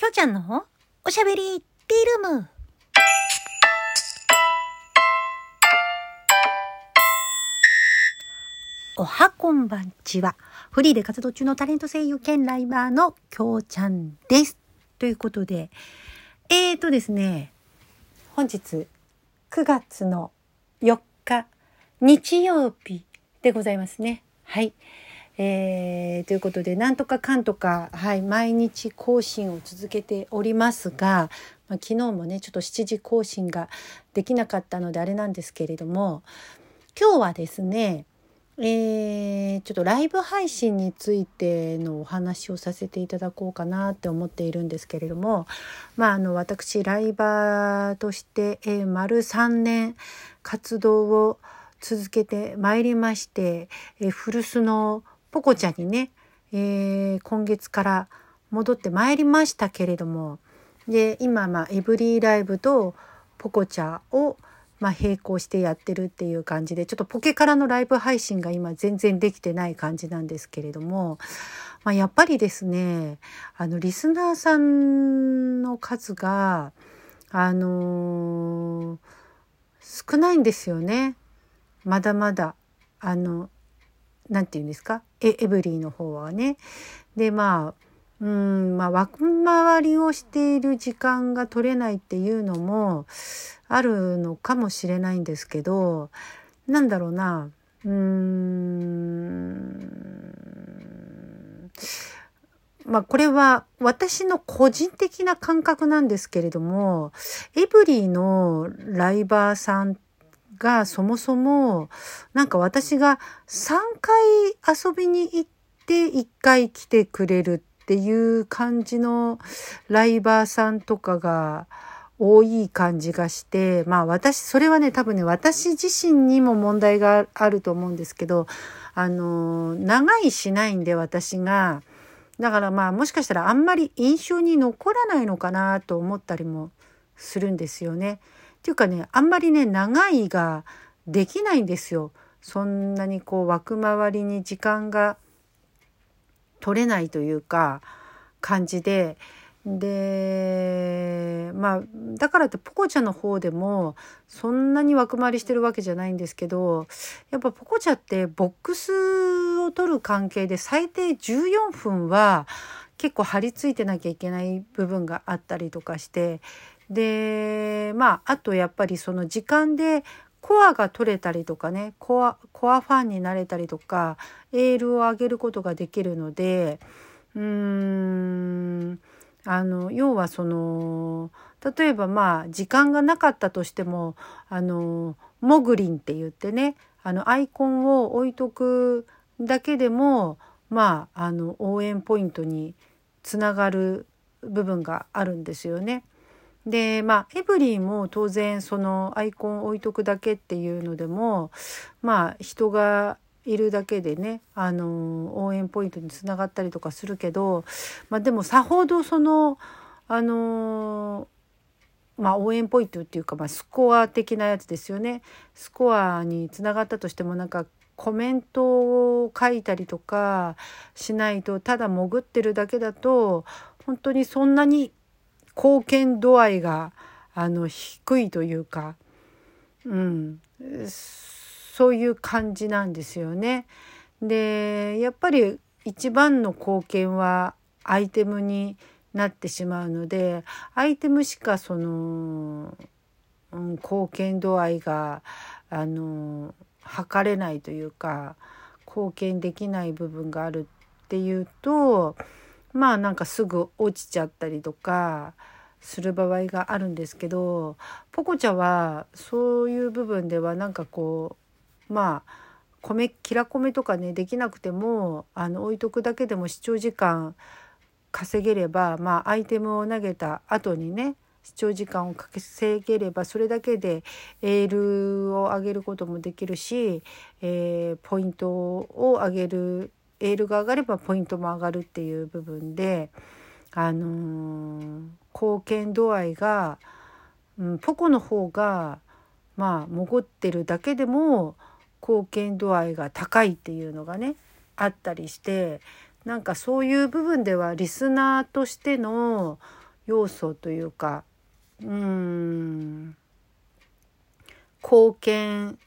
きょうちゃんのおしゃべりティールーム。おはこんばんちは。フリーで活動中のタレント声優兼ライバーのきょうちゃんです。ということで、えーとですね、本日9月の4日日曜日でございますね。はい。えー、ということで、なんとかかんとか、はい、毎日更新を続けておりますが、まあ、昨日もね、ちょっと7時更新ができなかったのであれなんですけれども、今日はですね、えー、ちょっとライブ配信についてのお話をさせていただこうかなって思っているんですけれども、まあ、あの、私、ライバーとして、えー、丸3年活動を続けてまいりまして、えー、古巣のポコちゃんにね、えー、今月から戻ってまいりましたけれどもで今まあエブリーライブとポコチャをまあ並行してやってるっていう感じでちょっとポケからのライブ配信が今全然できてない感じなんですけれども、まあ、やっぱりですねあのリスナーさんの数があのー、少ないんですよね。まだまだあの何て言うんですか？エエブリィの方はね。でまあうんまあ枠回りをしている時間が取れないっていうのもあるのかもしれないんですけどなんだろうな。うーん。まあこれは私の個人的な感覚なんですけれどもエブリィのライバーさんがそもそもなんか私が3回遊びに行って1回来てくれるっていう感じのライバーさんとかが多い感じがしてまあ私それはね多分ね私自身にも問題があると思うんですけどあの長いしないんで私がだからまあもしかしたらあんまり印象に残らないのかなと思ったりもするんですよね。っていうかねあんまりね長いができないんですよ。そんなにこう枠回りに時間が取れないというか感じででまあだからってポコちゃんの方でもそんなに枠回りしてるわけじゃないんですけどやっぱポコちゃんってボックスを取る関係で最低14分は結構張り付いてなきゃいけない部分があったりとかしてでまああとやっぱりその時間でコアが取れたりとかねコアコアファンになれたりとかエールを上げることができるのでうーんあの要はその例えばまあ時間がなかったとしてもあのモグリンって言ってねあのアイコンを置いとくだけでもまああの応援ポイントにつながる部分があるんですよね。でまあエブリィも当然そのアイコン置いとくだけっていうのでもまあ人がいるだけでねあの応援ポイントにつながったりとかするけど、まあ、でもさほどそのあのまあ、応援ポイントっていうか、まあ、スコア的なやつですよね。スコアにつながったとしてもなんかコメントを書いたりとかしないとただ潜ってるだけだと本当にそんなに貢献度合いがあの低いというか、うん、そういう感じなんですよね。でやっぱり一番の貢献はアイテムになってしまうのでアイテムしかその、うん、貢献度合いがあの測れないというか貢献できない部分があるっていうとまあなんかすぐ落ちちゃったりとかする場合があるんですけどポコちゃんはそういう部分ではなんかこうまあ米キラ米とかねできなくてもあの置いとくだけでも視聴時間稼げればまあアイテムを投げた後にね視聴時間を稼げればそれだけでエールを上げることもできるし、えー、ポイントを上げるエールが上がればポイントも上がるっていう部分で、あのー、貢献度合いが、うん、ポコの方がまあ潜ってるだけでも貢献度合いが高いっていうのがねあったりしてなんかそういう部分ではリスナーとしての要素というかうん貢献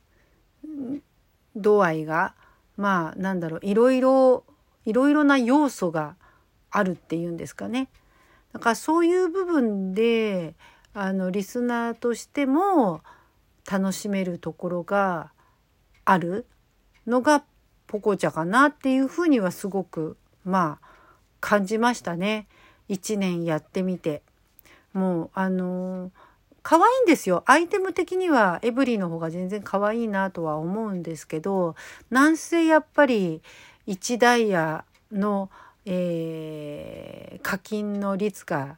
度合いがまあなんだろういろいろいろいろな要素があるっていうんですかね。だからそういう部分であのリスナーとしても楽しめるところがあるのがポコチャかなっていうふうにはすごくまあ感じましたね。1年やってみて。もうあのー可愛いんですよ。アイテム的にはエブリィの方が全然可愛いなとは思うんですけど、なんせやっぱり1ダイヤの、えー、課金の率が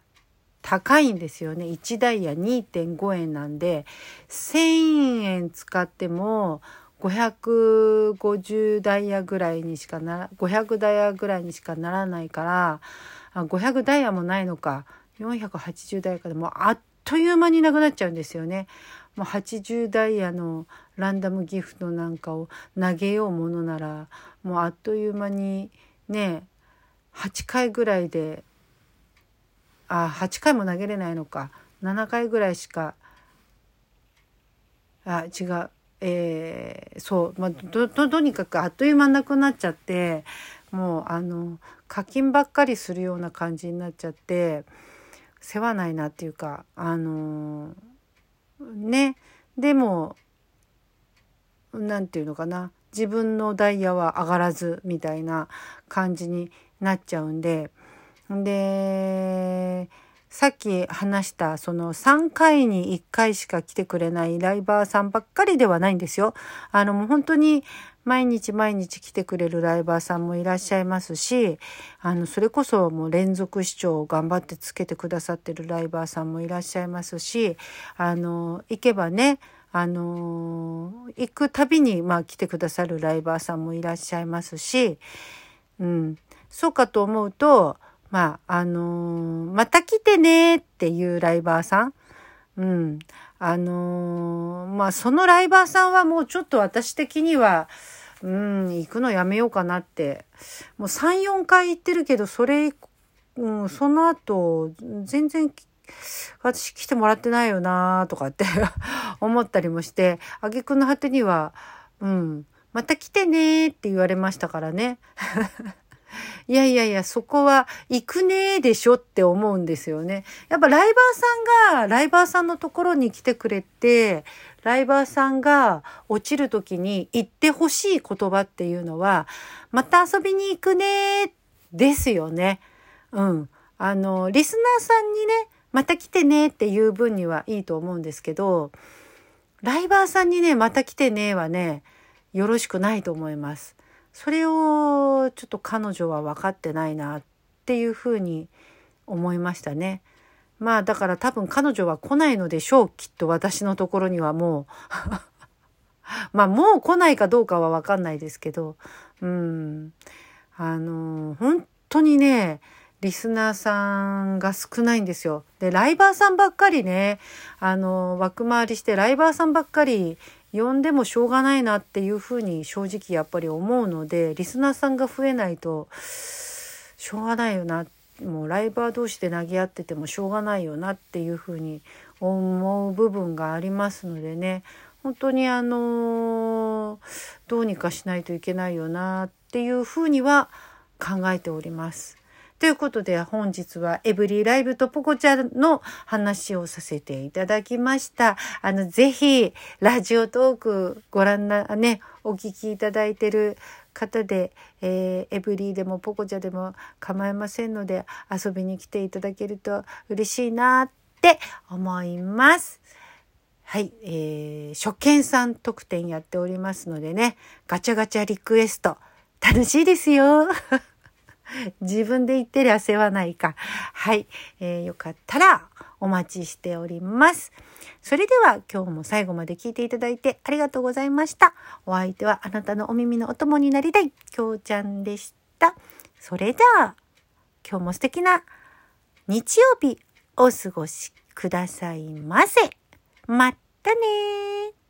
高いんですよね。1ダイヤ2.5円なんで、1000円使っても550ダイヤぐらいにしかなら、500ダイヤぐらいにしかならないから、500ダイヤもないのか。480ダイヤかでもあっという間になくなっちゃうんですよね。もう80ダイヤのランダムギフトなんかを投げようものならもうあっという間にね8回ぐらいであ8回も投げれないのか。7回ぐらいしかあ違う。えー、そう、まあ、とにかくあっという間なくなっちゃってもうあの課金ばっかりするような感じになっちゃって世話ないなっていうかあのー、ね。でも何て言うのかな。自分のダイヤは上がらずみたいな感じになっちゃうんで。でさっき話したその3回に1回しか来てくれないライバーさんばっかりではないんですよ。あのもう本当に毎日毎日来てくれるライバーさんもいらっしゃいますし、あの、それこそもう連続視聴を頑張ってつけてくださってるライバーさんもいらっしゃいますし、あの、行けばね、あの、行くたびに、まあ来てくださるライバーさんもいらっしゃいますし、うん、そうかと思うと、まあ、あのまた来てねっていうライバーさん、うん。あのー、まあ、そのライバーさんはもうちょっと私的には、うん、行くのやめようかなって。もう3、4回行ってるけど、それ、うん、その後、全然、私来てもらってないよなとかって 思ったりもして、あげくの果てには、うん、また来てねって言われましたからね。いやいやいや、そこは行くねーでしょって思うんですよね。やっぱライバーさんが、ライバーさんのところに来てくれて、ライバーさんが落ちる時に言ってほしい言葉っていうのは、また遊びに行くねーですよね。うん。あの、リスナーさんにね、また来てねっていう分にはいいと思うんですけど、ライバーさんにね、また来てねはね、よろしくないと思います。それをちょっと彼女は分かってないなっていうふうに思いましたね。まあだから多分彼女は来ないのでしょうきっと私のところにはもう まあもう来ないかどうかは分かんないですけどうんあの本当にねリスナーさんが少ないんですよ。でライバーさんばっかりねあの枠回りしてライバーさんばっかり呼んでもしょうがないなっていうふうに正直やっぱり思うのでリスナーさんが増えないとしょうがないよなもうライバー同士で投げ合っててもしょうがないよなっていうふうに思う部分がありますのでね本当にあのどうにかしないといけないよなっていうふうには考えております。ということで本日はエブリーライブとポコちゃんの話をさせていただきました。あの、ぜひ、ラジオトークご覧な、ね、お聞きいただいてる方で、えー、エブリーでもポコチャでも構いませんので遊びに来ていただけると嬉しいなって思います。はい、えー、初見さん特典やっておりますのでね、ガチャガチャリクエスト楽しいですよ。自分で言ってりゃ世話ないか。はい、えー、よかったらお待ちしております。それでは今日も最後まで聞いていただいてありがとうございました。お相手はあなたのお耳のお供になりたい、きょうちゃんでした。それでは今日も素敵な日曜日お過ごしくださいませ。またね